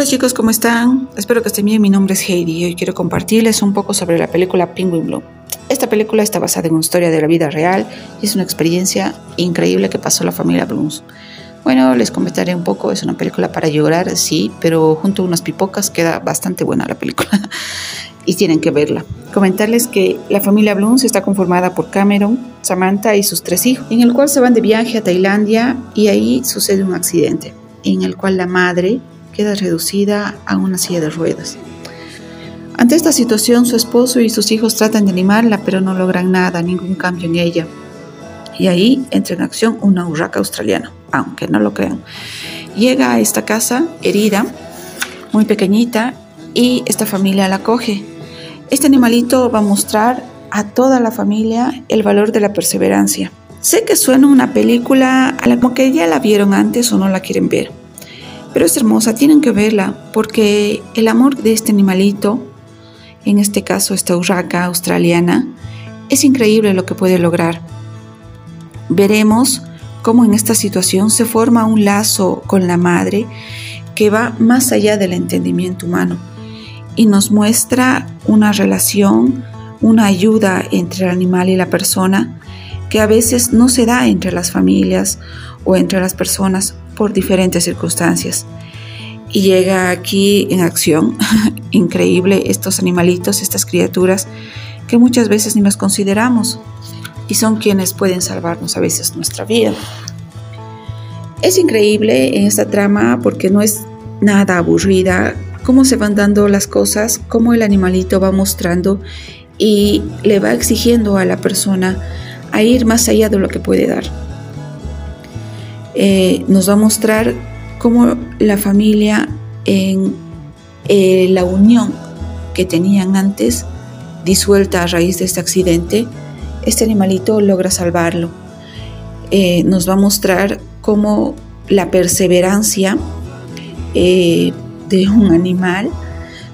Hola chicos, ¿cómo están? Espero que estén bien. Mi nombre es Heidi y hoy quiero compartirles un poco sobre la película Penguin Blue. Esta película está basada en una historia de la vida real y es una experiencia increíble que pasó la familia Blooms. Bueno, les comentaré un poco, es una película para llorar, sí, pero junto a unas pipocas queda bastante buena la película y tienen que verla. Comentarles que la familia Blooms está conformada por Cameron, Samantha y sus tres hijos, en el cual se van de viaje a Tailandia y ahí sucede un accidente, en el cual la madre queda reducida a una silla de ruedas. Ante esta situación, su esposo y sus hijos tratan de animarla, pero no logran nada, ningún cambio en ella. Y ahí entra en acción una urraca australiana, aunque no lo crean. Llega a esta casa herida, muy pequeñita, y esta familia la coge. Este animalito va a mostrar a toda la familia el valor de la perseverancia. Sé que suena una película a la que ya la vieron antes o no la quieren ver, pero es hermosa, tienen que verla porque el amor de este animalito, en este caso esta urraca australiana, es increíble lo que puede lograr. Veremos cómo en esta situación se forma un lazo con la madre que va más allá del entendimiento humano y nos muestra una relación, una ayuda entre el animal y la persona que a veces no se da entre las familias o entre las personas por diferentes circunstancias. Y llega aquí en acción, increíble, estos animalitos, estas criaturas que muchas veces ni nos consideramos y son quienes pueden salvarnos a veces nuestra vida. Es increíble en esta trama porque no es nada aburrida, cómo se van dando las cosas, cómo el animalito va mostrando y le va exigiendo a la persona a ir más allá de lo que puede dar. Eh, nos va a mostrar cómo la familia en eh, la unión que tenían antes, disuelta a raíz de este accidente, este animalito logra salvarlo. Eh, nos va a mostrar cómo la perseverancia de un animal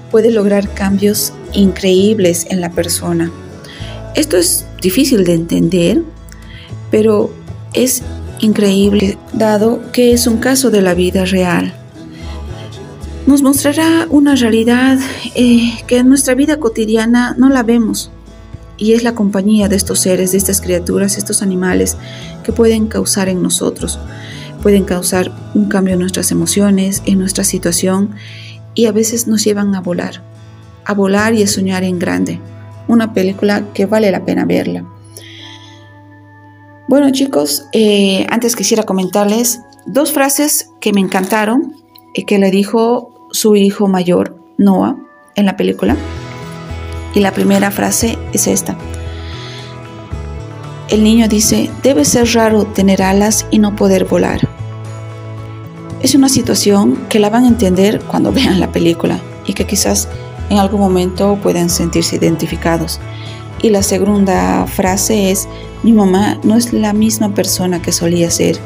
puede lograr cambios increíbles en la persona. Esto es difícil de entender, pero es increíble dado que es un caso de la vida real. Nos mostrará una realidad eh, que en nuestra vida cotidiana no la vemos y es la compañía de estos seres, de estas criaturas, estos animales que pueden causar en nosotros, pueden causar un cambio en nuestras emociones, en nuestra situación y a veces nos llevan a volar, a volar y a soñar en grande. Una película que vale la pena verla. Bueno chicos, eh, antes quisiera comentarles dos frases que me encantaron y que le dijo su hijo mayor, Noah, en la película. Y la primera frase es esta. El niño dice, debe ser raro tener alas y no poder volar. Es una situación que la van a entender cuando vean la película y que quizás en algún momento puedan sentirse identificados. Y la segunda frase es, mi mamá no es la misma persona que solía ser,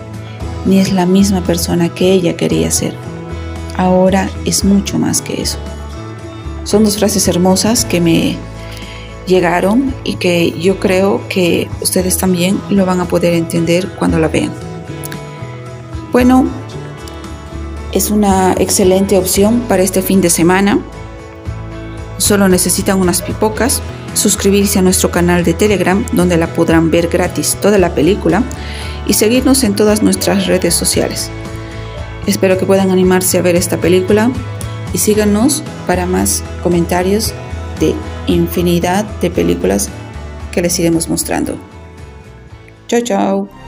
ni es la misma persona que ella quería ser. Ahora es mucho más que eso. Son dos frases hermosas que me llegaron y que yo creo que ustedes también lo van a poder entender cuando la vean. Bueno, es una excelente opción para este fin de semana. Solo necesitan unas pipocas suscribirse a nuestro canal de Telegram donde la podrán ver gratis toda la película y seguirnos en todas nuestras redes sociales. Espero que puedan animarse a ver esta película y síganos para más comentarios de infinidad de películas que les iremos mostrando. Chao, chao.